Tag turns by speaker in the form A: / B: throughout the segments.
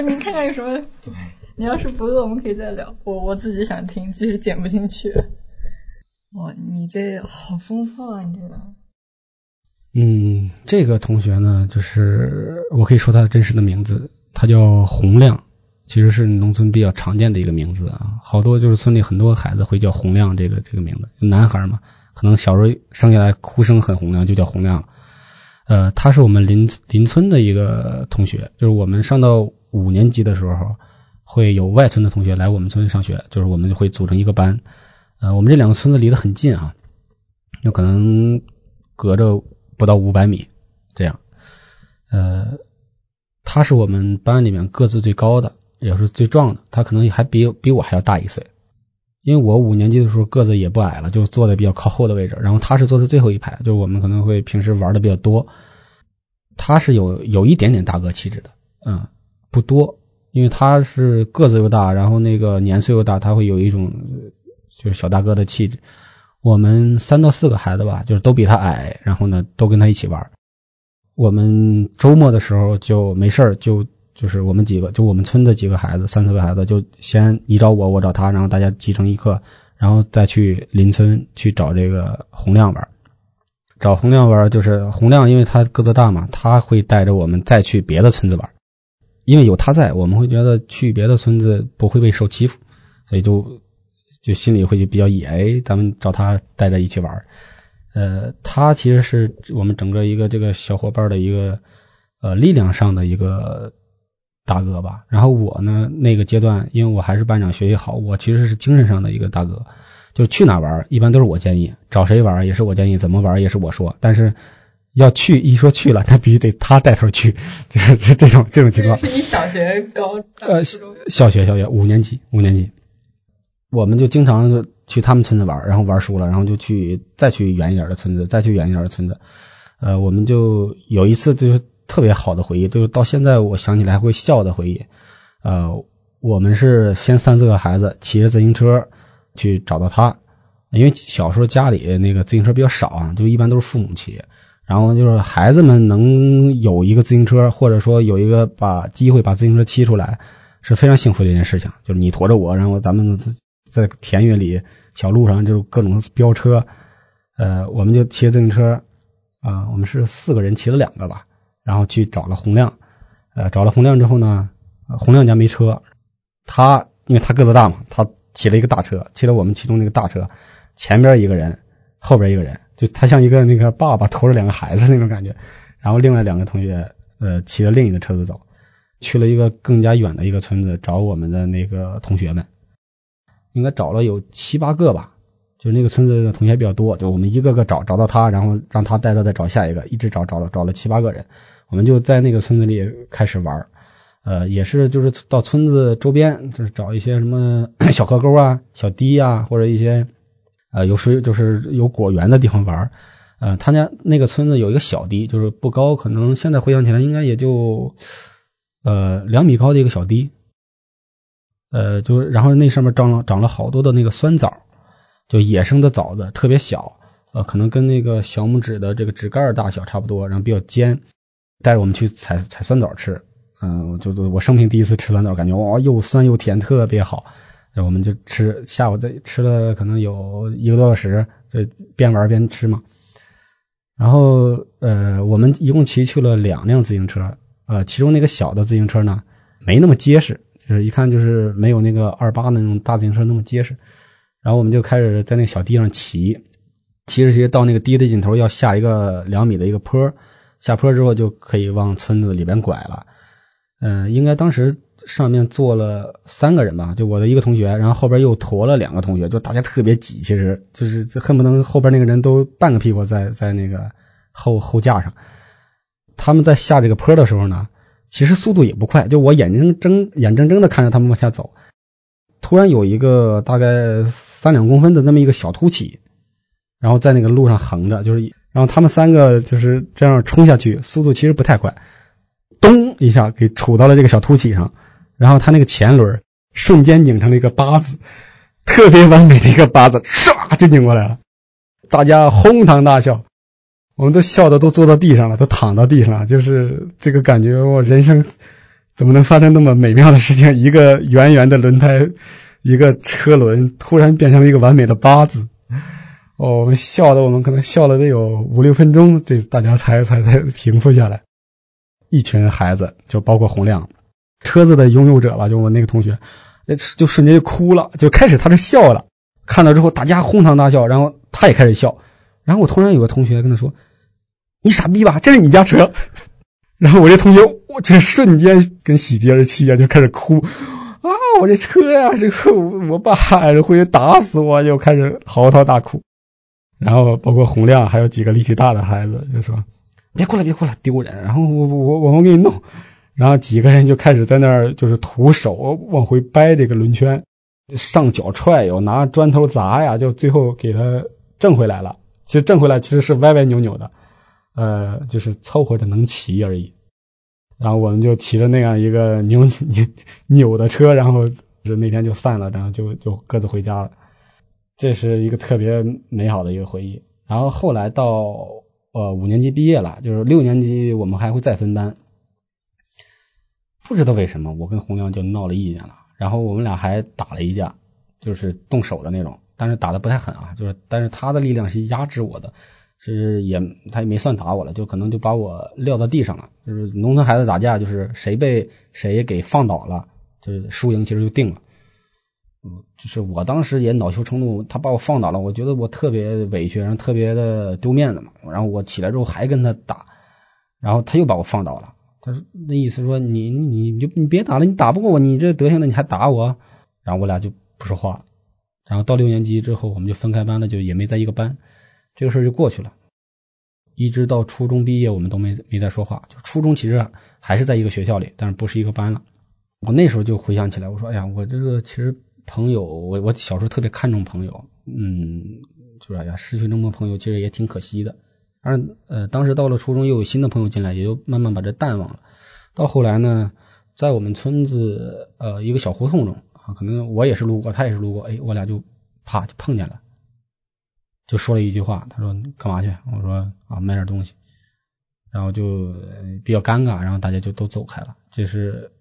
A: 你看看有什么？你要是不饿，我们可以再聊。我我自己想听，其实剪不进去。哇，你这好丰富啊！你这个。
B: 嗯，这个同学呢，就是我可以说他的真实的名字，他叫洪亮，其实是农村比较常见的一个名字啊。好多就是村里很多孩子会叫洪亮这个这个名字，男孩嘛，可能小时候生下来哭声很洪亮，就叫洪亮了。呃，他是我们邻邻村的一个同学，就是我们上到五年级的时候，会有外村的同学来我们村上学，就是我们会组成一个班。呃，我们这两个村子离得很近啊，有可能隔着。不到五百米，这样，呃，他是我们班里面个子最高的，也是最壮的。他可能还比比我还要大一岁，因为我五年级的时候个子也不矮了，就坐在比较靠后的位置。然后他是坐在最后一排，就是我们可能会平时玩的比较多。他是有有一点点大哥气质的，嗯，不多，因为他是个子又大，然后那个年岁又大，他会有一种就是小大哥的气质。我们三到四个孩子吧，就是都比他矮，然后呢，都跟他一起玩。我们周末的时候就没事，就就是我们几个，就我们村的几个孩子，三四个孩子，就先你找我，我找他，然后大家集成一课，然后再去邻村去找这个洪亮玩。找洪亮玩就是洪亮，因为他个子大嘛，他会带着我们再去别的村子玩，因为有他在，我们会觉得去别的村子不会被受欺负，所以就。就心里会就比较野，哎，咱们找他带着一起玩。呃，他其实是我们整个一个这个小伙伴的一个呃力量上的一个大哥吧。然后我呢，那个阶段，因为我还是班长，学习好，我其实是精神上的一个大哥。就去哪玩，一般都是我建议；找谁玩也是我建议，怎么玩也是我说。但是要去，一说去了，那必须得他带头去，就是这种这种情况。
A: 是你小学高
B: 呃小学小学五年级五年级。我们就经常去他们村子玩，然后玩输了，然后就去再去远一点的村子，再去远一点的村子。呃，我们就有一次就是特别好的回忆，就是到现在我想起来会笑的回忆。呃，我们是先三四个孩子骑着自行车去找到他，因为小时候家里那个自行车比较少啊，就一般都是父母骑。然后就是孩子们能有一个自行车，或者说有一个把机会把自行车骑出来，是非常幸福的一件事情。就是你驮着我，然后咱们。在田野里、小路上，就各种飙车。呃，我们就骑自行车啊，我们是四个人骑了两个吧，然后去找了洪亮。呃，找了洪亮之后呢，洪亮家没车，他因为他个子大嘛，他骑了一个大车，骑了我们其中那个大车，前边一个人，后边一个人，就他像一个那个爸爸驮着两个孩子那种感觉。然后另外两个同学，呃，骑着另一个车子走，去了一个更加远的一个村子找我们的那个同学们。应该找了有七八个吧，就那个村子的同学比较多，就我们一个个找，找到他，然后让他带着再找下一个，一直找找了找了七八个人，我们就在那个村子里开始玩，呃，也是就是到村子周边，就是找一些什么 小河沟啊、小堤啊，或者一些呃有水就是有果园的地方玩，呃，他家那个村子有一个小堤，就是不高，可能现在回想起来应该也就呃两米高的一个小堤。呃，就是然后那上面长了长了好多的那个酸枣，就野生的枣子，特别小，呃，可能跟那个小拇指的这个指盖大小差不多，然后比较尖，带着我们去采采酸枣吃，嗯，就我生平第一次吃酸枣，感觉哇，又酸又甜，特别好，我们就吃，下午在吃了可能有一个多小时，就边玩边吃嘛。然后呃，我们一共骑去了两辆自行车，呃，其中那个小的自行车呢，没那么结实。就是一看就是没有那个二八那种大自行车那么结实，然后我们就开始在那小地上骑，骑着骑着到那个堤的尽头要下一个两米的一个坡，下坡之后就可以往村子里边拐了。嗯，应该当时上面坐了三个人吧，就我的一个同学，然后后边又驮了两个同学，就大家特别挤，其实就是恨不能后边那个人都半个屁股在在那个后后架上。他们在下这个坡的时候呢。其实速度也不快，就我眼睁睁眼睁睁的看着他们往下走，突然有一个大概三两公分的那么一个小凸起，然后在那个路上横着，就是然后他们三个就是这样冲下去，速度其实不太快，咚一下给杵到了这个小凸起上，然后他那个前轮瞬间拧成了一个八字，特别完美的一个八字，唰就拧过来了，大家哄堂大笑。我们都笑的都坐到地上了，都躺到地上了，就是这个感觉，我人生怎么能发生那么美妙的事情？一个圆圆的轮胎，一个车轮，突然变成了一个完美的八字。哦，我们笑的，我们可能笑了得有五六分钟，这大家才才才平复下来。一群孩子，就包括洪亮，车子的拥有者吧，就我那个同学，就瞬间就哭了，就开始他是笑了，看到之后大家哄堂大笑，然后他也开始笑，然后我突然有个同学跟他说：“你傻逼吧，这是你家车。”然后我这同学，我这瞬间跟喜极而泣啊，就开始哭啊！我这车呀，这个我爸回去打死我，就开始嚎啕大哭。然后包括洪亮，还有几个力气大的孩子，就说：“别哭了，别哭了，丢人。”然后我我我我给你弄。然后几个人就开始在那儿就是徒手往回掰这个轮圈，上脚踹有拿砖头砸呀，就最后给他挣回来了。其实挣回来其实是歪歪扭扭的。呃，就是凑合着能骑而已，然后我们就骑着那样一个扭扭扭的车，然后就那天就散了，然后就就各自回家了。这是一个特别美好的一个回忆。然后后来到呃五年级毕业了，就是六年级我们还会再分班，不知道为什么我跟洪亮就闹了意见了，然后我们俩还打了一架，就是动手的那种，但是打的不太狠啊，就是但是他的力量是压制我的。是也他也没算打我了，就可能就把我撂到地上了。就是农村孩子打架，就是谁被谁给放倒了，就是输赢其实就定了。就是我当时也恼羞成怒，他把我放倒了，我觉得我特别委屈，然后特别的丢面子嘛。然后我起来之后还跟他打，然后他又把我放倒了。他说那意思说你你你就你别打了，你打不过我，你这德行的你还打我？然后我俩就不说话了。然后到六年级之后，我们就分开班了，就也没在一个班。这个事就过去了，一直到初中毕业，我们都没没再说话。就初中其实还是在一个学校里，但是不是一个班了。我那时候就回想起来，我说：“哎呀，我这个其实朋友，我我小时候特别看重朋友，嗯，就是哎呀，失去那么多朋友，其实也挺可惜的。而呃，当时到了初中，又有新的朋友进来，也就慢慢把这淡忘了。到后来呢，在我们村子呃一个小胡同中啊，可能我也是路过，他也是路过，哎，我俩就啪就碰见了。”就说了一句话，他说干嘛去？我说啊买点东西，然后就比较尴尬，然后大家就都走开了。这是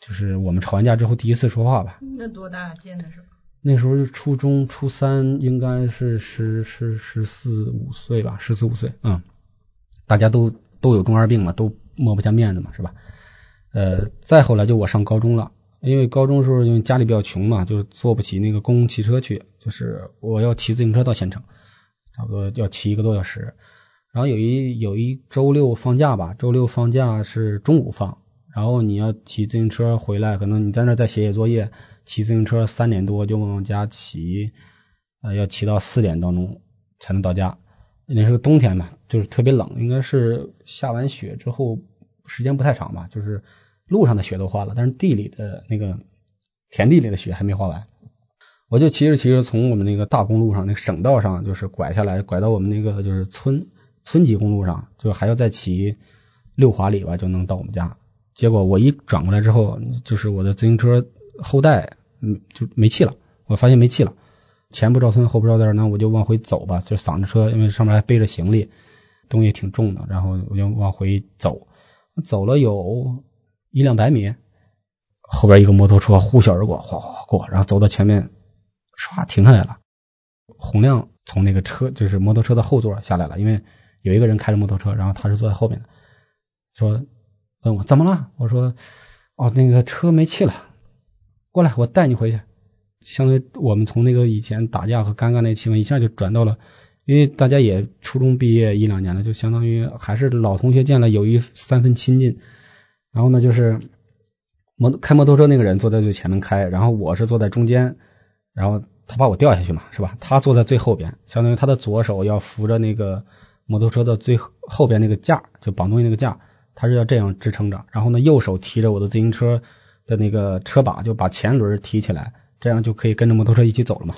B: 就是我们吵完架之后第一次说话吧。
A: 那多大见的时候？
B: 那时候是初中初三，应该是十十十四五岁吧，十四五岁。嗯，大家都都有中二病嘛，都抹不下面子嘛，是吧？呃，再后来就我上高中了。因为高中时候因为家里比较穷嘛，就是坐不起那个公共汽车去，就是我要骑自行车到县城，差不多要骑一个多小时。然后有一有一周六放假吧，周六放假是中午放，然后你要骑自行车回来，可能你在那再写写作业，骑自行车三点多就往家骑，呃，要骑到四点当中才能到家。那是个冬天嘛，就是特别冷，应该是下完雪之后时间不太长吧，就是。路上的雪都化了，但是地里的那个田地里的雪还没化完。我就骑着骑着从我们那个大公路上，那个省道上，就是拐下来，拐到我们那个就是村村级公路上，就还要再骑六华里吧，就能到我们家。结果我一转过来之后，就是我的自行车后带嗯就没气了，我发现没气了，前不着村后不着店，那我就往回走吧，就搡着车，因为上面还背着行李，东西挺重的，然后我就往回走，走了有。一两百米，后边一个摩托车呼啸而过，哗哗过，然后走到前面，唰停下来了。洪亮从那个车，就是摩托车的后座下来了，因为有一个人开着摩托车，然后他是坐在后面的，说问我怎么了？我说哦，那个车没气了，过来，我带你回去。相当于我们从那个以前打架和尴尬那气氛一下就转到了，因为大家也初中毕业一两年了，就相当于还是老同学见了，有一三分亲近。然后呢，就是摩开摩托车那个人坐在最前面开，然后我是坐在中间，然后他把我掉下去嘛，是吧？他坐在最后边，相当于他的左手要扶着那个摩托车的最后边那个架，就绑东西那个架，他是要这样支撑着，然后呢，右手提着我的自行车的那个车把，就把前轮提起来，这样就可以跟着摩托车一起走了嘛。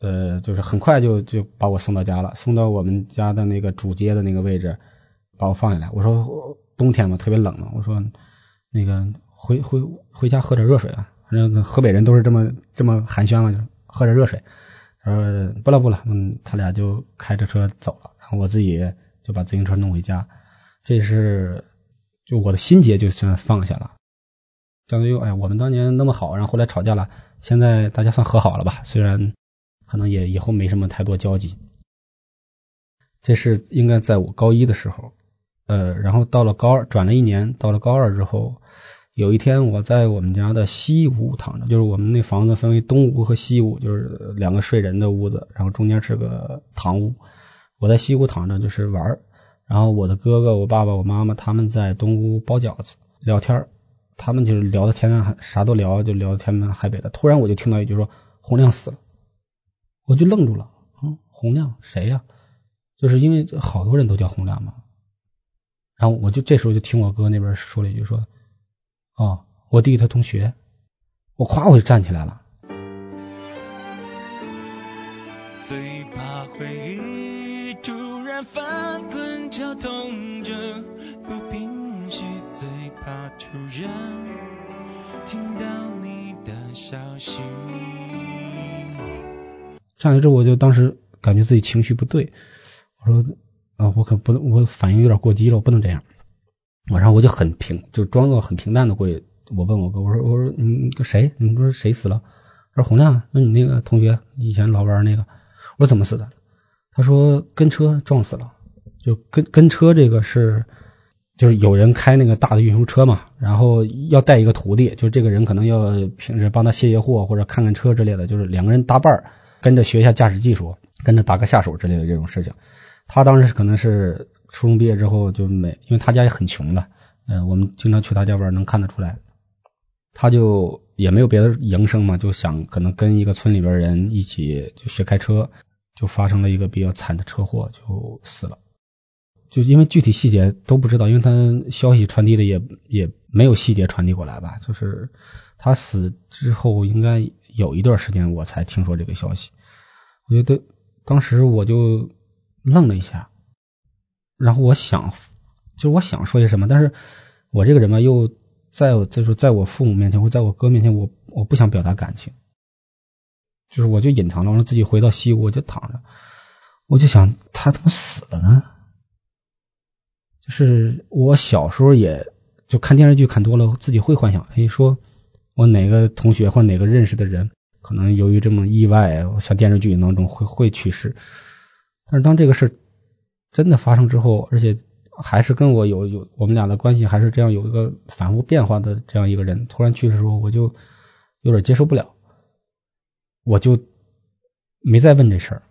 B: 呃，就是很快就就把我送到家了，送到我们家的那个主街的那个位置，把我放下来。我说。冬天嘛，特别冷嘛。我说那个回回回家喝点热水啊，反正河北人都是这么这么寒暄嘛，就喝点热水。他说不了不了，嗯，他俩就开着车走了，然后我自己就把自行车弄回家。这是就我的心结就算放下了。相当于哎，我们当年那么好，然后后来吵架了，现在大家算和好了吧？虽然可能也以后没什么太多交集。这是应该在我高一的时候，呃，然后到了高二，转了一年，到了高二之后，有一天我在我们家的西屋躺着，就是我们那房子分为东屋和西屋，就是两个睡人的屋子，然后中间是个堂屋。我在西屋躺着就是玩，然后我的哥哥、我爸爸、我妈妈他们在东屋包饺子聊天。他们就是聊的天南海啥都聊，就聊天南海北的。突然我就听到一句说洪亮死了，我就愣住了。嗯，洪亮谁呀？就是因为好多人都叫洪亮嘛。然后我就这时候就听我哥那边说了一句说，哦，我弟弟他同学。我咵我就站起来了。最怕回忆突然翻滚绞痛着不平息。最怕突然听到你的消息。上来之后，我就当时感觉自己情绪不对，我说啊，我可不能，我反应有点过激了，我不能这样。我然后我就很平，就装作很平淡的过去。我问我哥，我说我说你个谁？你说谁死了？说洪亮，那你那个同学以前老玩那个。我说怎么死的？他说跟车撞死了。就跟跟车这个是。就是有人开那个大的运输车嘛，然后要带一个徒弟，就这个人可能要平时帮他卸卸货或者看看车之类的，就是两个人搭伴儿，跟着学一下驾驶技术，跟着打个下手之类的这种事情。他当时可能是初中毕业之后就没，因为他家也很穷的，嗯，我们经常去他家玩，能看得出来，他就也没有别的营生嘛，就想可能跟一个村里边人一起就学开车，就发生了一个比较惨的车祸，就死了。就因为具体细节都不知道，因为他消息传递的也也没有细节传递过来吧。就是他死之后，应该有一段时间我才听说这个消息。我觉得当时我就愣了一下，然后我想，就是我想说些什么，但是我这个人嘛，又在就是在我父母面前或在我哥面前，我我不想表达感情，就是我就隐藏了，我自己回到西屋，我就躺着，我就想他怎么死了呢？就是我小时候也就看电视剧看多了，自己会幻想，哎，说我哪个同学或者哪个认识的人，可能由于这么意外，像电视剧当中会会去世。但是当这个事真的发生之后，而且还是跟我有有我们俩的关系还是这样有一个反复变化的这样一个人突然去世的时候，我就有点接受不了，我就没再问这事儿。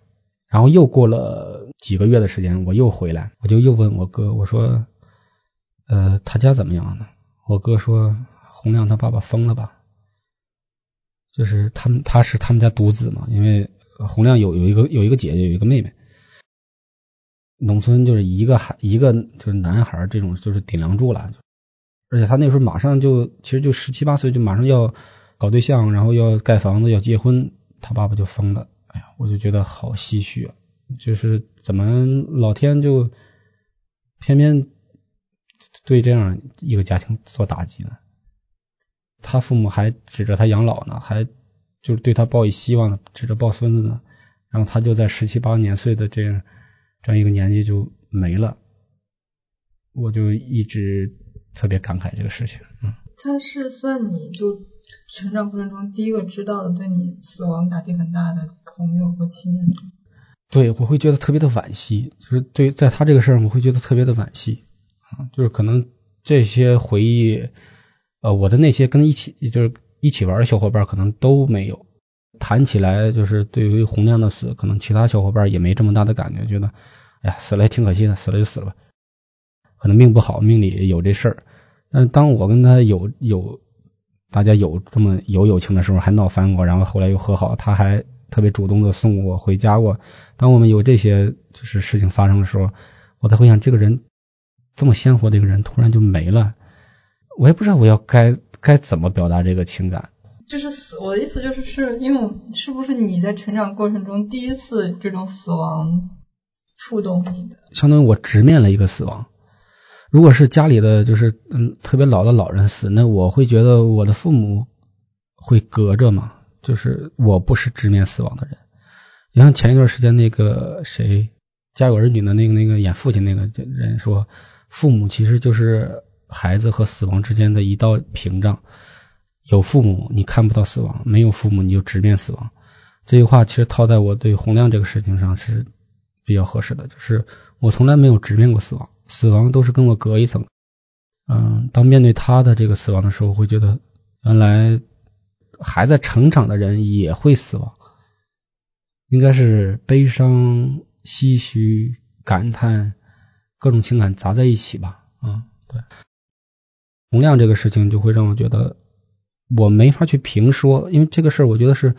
B: 然后又过了几个月的时间，我又回来，我就又问我哥，我说，呃，他家怎么样呢？我哥说，洪亮他爸爸疯了吧？就是他们他是他们家独子嘛，因为洪亮有有一个有一个姐姐，有一个妹妹，农村就是一个孩一个就是男孩这种就是顶梁柱了，而且他那时候马上就其实就十七八岁就马上要搞对象，然后要盖房子要结婚，他爸爸就疯了。哎呀，我就觉得好唏嘘啊！就是怎么老天就偏偏对这样一个家庭做打击呢？他父母还指着他养老呢，还就是对他抱以希望，指着抱孙子呢。然后他就在十七八年岁的这样这样一个年纪就没了，我就一直特别感慨这个事情。嗯，
A: 他是算你就成长过程中第一个知道的对你死亡打击很大的。朋友和亲人，
B: 对我会觉得特别的惋惜，就是对在他这个事儿，我会觉得特别的惋惜啊，就是可能这些回忆，呃，我的那些跟一起就是一起玩的小伙伴可能都没有谈起来，就是对于洪亮的死，可能其他小伙伴也没这么大的感觉，觉得哎呀死了也挺可惜的，死了就死了吧，可能命不好，命里有这事儿。但当我跟他有有大家有这么有友情的时候，还闹翻过，然后后来又和好，他还。特别主动的送我回家过。当我们有这些就是事情发生的时候，我才会想，这个人这么鲜活的一个人突然就没了，我也不知道我要该该怎么表达这个情感。
A: 就是死，我的意思就是是因为是不是你在成长过程中第一次这种死亡触动你的？
B: 相当于我直面了一个死亡。如果是家里的就是嗯特别老的老人死，那我会觉得我的父母会隔着嘛。就是我不是直面死亡的人，你像前一段时间那个谁《家有儿女》的那个那个演父亲那个人说，父母其实就是孩子和死亡之间的一道屏障。有父母，你看不到死亡；没有父母，你就直面死亡。这句话其实套在我对洪亮这个事情上是比较合适的，就是我从来没有直面过死亡，死亡都是跟我隔一层。嗯，当面对他的这个死亡的时候，会觉得原来还在成长的人也会死亡，应该是悲伤、唏嘘、感叹，各种情感杂在一起吧。嗯，对。洪亮这个事情就会让我觉得。我没法去评说，因为这个事儿，我觉得是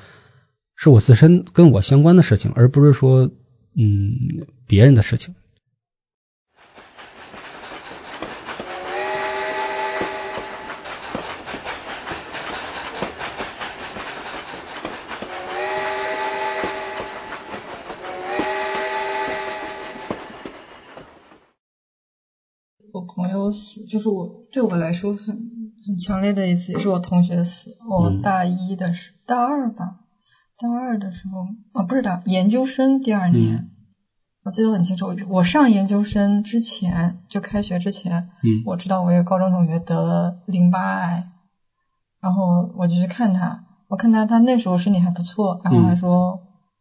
B: 是我自身跟我相关的事情，而不是说嗯别人的事情。
A: 我朋友死，就是我对我来说很。很强烈的一次，也是我同学死。我大一的时，大二吧，大二的时候啊，不是的，研究生第二年，我记得很清楚。我上研究生之前，就开学之前，我知道我一个高中同学得了淋巴癌，然后我就去看他。我看他，他那时候身体还不错，然后他说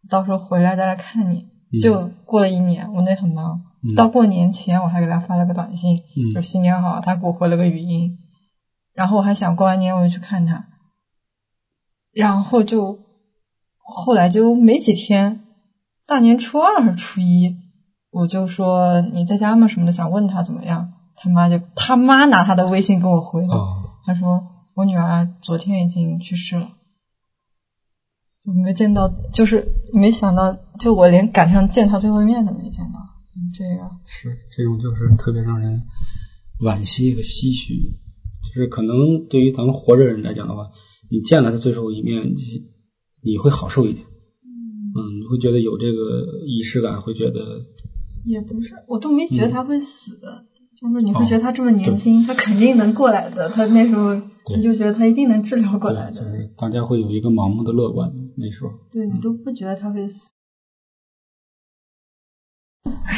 A: 到时候回来再来看你。就过了一年，我那很忙，到过年前我还给他发了个短信，就新年好，他给我回了个语音。然后我还想过完年我就去看他，然后就后来就没几天，大年初二还是初一，我就说你在家吗什么的，想问他怎么样，他妈就他妈拿他的微信给我回了，他说我女儿昨天已经去世了，就没见到，就是没想到，就我连赶上见他最后一面都没见到，这个
B: 是这种就是特别让人惋惜和唏嘘。就是可能对于咱们活着人来讲的话，你见了他最后一面，你你会好受一点。嗯，你会觉得有这个仪式感，会觉得
A: 也不是，我都没觉得他会死，就是你会觉得他这么年轻，他肯定能过来的。他那时候你就觉得他一定能治疗过来的。
B: 就是大家会有一个盲目的乐观，那时候。
A: 对你都不觉得他会死。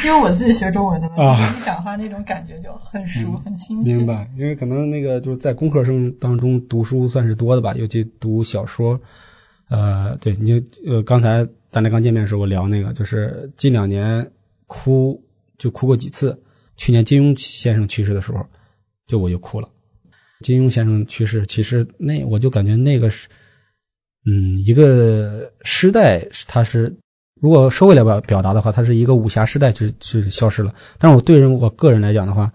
A: 因为我自己学中文的嘛，你讲话那种感觉就很熟很亲
B: 切。明白，因为可能那个就是在工科生当中读书算是多的吧，尤其读小说。呃，对，你呃刚才咱俩刚见面的时候我聊那个，就是近两年哭就哭过几次。去年金庸先生去世的时候，就我就哭了。金庸先生去世，其实那我就感觉那个是，嗯，一个时代，他是。如果收回来表表达的话，他是一个武侠时代是是消失了。但是我对人我个人来讲的话，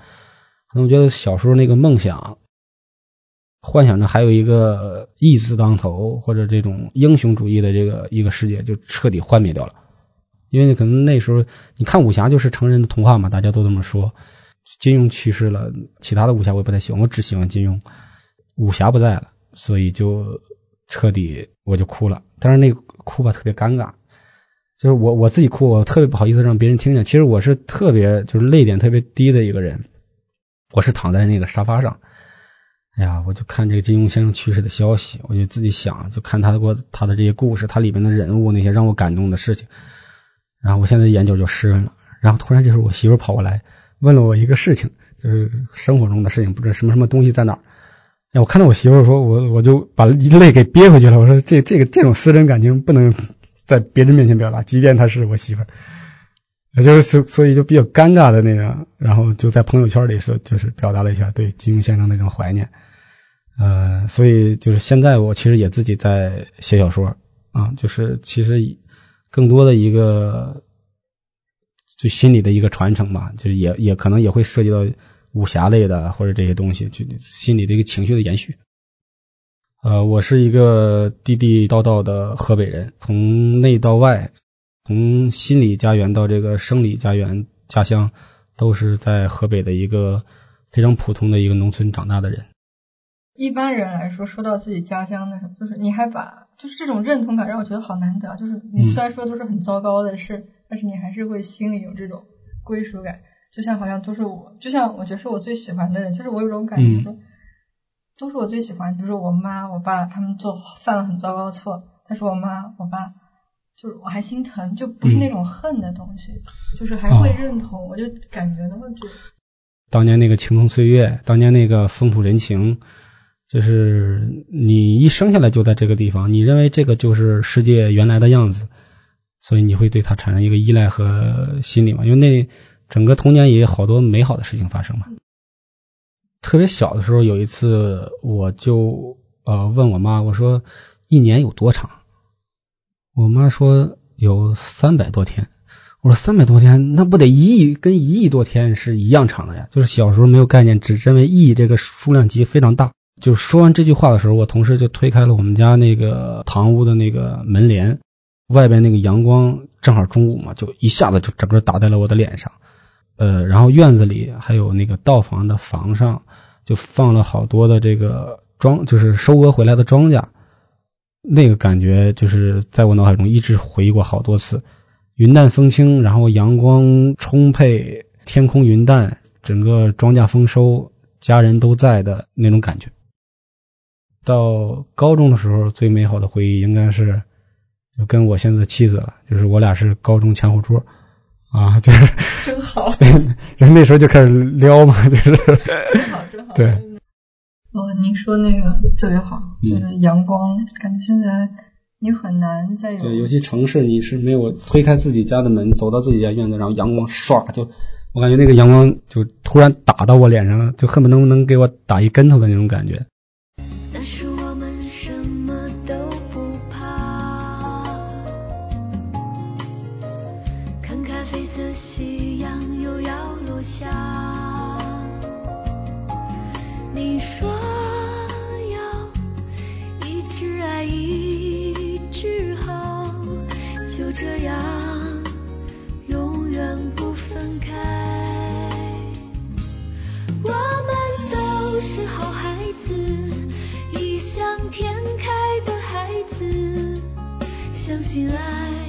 B: 可能我觉得小时候那个梦想，幻想着还有一个义字当头或者这种英雄主义的这个一个世界，就彻底幻灭掉了。因为可能那时候你看武侠就是成人的童话嘛，大家都这么说。金庸去世了，其他的武侠我也不太喜欢，我只喜欢金庸。武侠不在了，所以就彻底我就哭了。但是那个哭吧特别尴尬。就是我我自己哭，我特别不好意思让别人听见。其实我是特别就是泪点特别低的一个人。我是躺在那个沙发上，哎呀，我就看这个金庸先生去世的消息，我就自己想，就看他过他的这些故事，他里面的人物那些让我感动的事情。然后我现在眼角就湿润了。然后突然就是我媳妇跑过来问了我一个事情，就是生活中的事情，不知道什么什么东西在哪儿。哎，我看到我媳妇说，我我就把泪给憋回去了。我说这这个这种私人感情不能。在别人面前表达，即便她是我媳妇儿，就是所以就比较尴尬的那种，然后就在朋友圈里说，就是表达了一下对金庸先生那种怀念。呃，所以就是现在我其实也自己在写小说啊，就是其实更多的一个就心里的一个传承吧，就是也也可能也会涉及到武侠类的或者这些东西，就心里的一个情绪的延续。呃，我是一个地地道道的河北人，从内到外，从心理家园到这个生理家园家乡，都是在河北的一个非常普通的一个农村长大的人。
A: 一般人来说，说到自己家乡的时候，就是你还把就是这种认同感，让我觉得好难得。就是你虽然说都是很糟糕的事，但是你还是会心里有这种归属感，就像好像都是我，就像我觉得是我最喜欢的人，就是我有种感觉说。都是我最喜欢，比如说我妈、我爸，他们做犯了很糟糕的错，但是我妈、我爸，就是我还心疼，就不是那种恨的东西，就是还会认同，我就感觉的问题。
B: 当年那个青葱岁月，当年那个风土人情，就是你一生下来就在这个地方，你认为这个就是世界原来的样子，所以你会对它产生一个依赖和心理嘛？因为那整个童年也有好多美好的事情发生嘛。特别小的时候，有一次我就呃问我妈，我说一年有多长？我妈说有三百多天。我说三百多天，那不得一亿跟一亿多天是一样长的呀？就是小时候没有概念，只认为亿这个数量级非常大。就说完这句话的时候，我同事就推开了我们家那个堂屋的那个门帘，外边那个阳光正好中午嘛，就一下子就整个打在了我的脸上。呃，然后院子里还有那个道房的房上，就放了好多的这个庄，就是收割回来的庄稼。那个感觉就是在我脑海中一直回忆过好多次。云淡风轻，然后阳光充沛，天空云淡，整个庄稼丰收，家人都在的那种感觉。到高中的时候，最美好的回忆应该是就跟我现在的妻子了，就是我俩是高中前后桌啊，就是
A: 真好，
B: 就那时候就开始撩嘛，就是
A: 真好真好。
B: 对，
A: 哦，您说那个特别好，就是阳光，感觉现在。你很难再有
B: 对，尤其城市，你是没有推开自己家的门，走到自己家院子，然后阳光唰就，我感觉那个阳光就突然打到我脸上，就恨不得能能给我打一跟头的那种感觉。
C: 那时我们什么都不怕，看咖啡色夕阳又要落下，你说要一直爱一。直好就这样永远不分开。我们都是好，像天开的孩子，相信爱。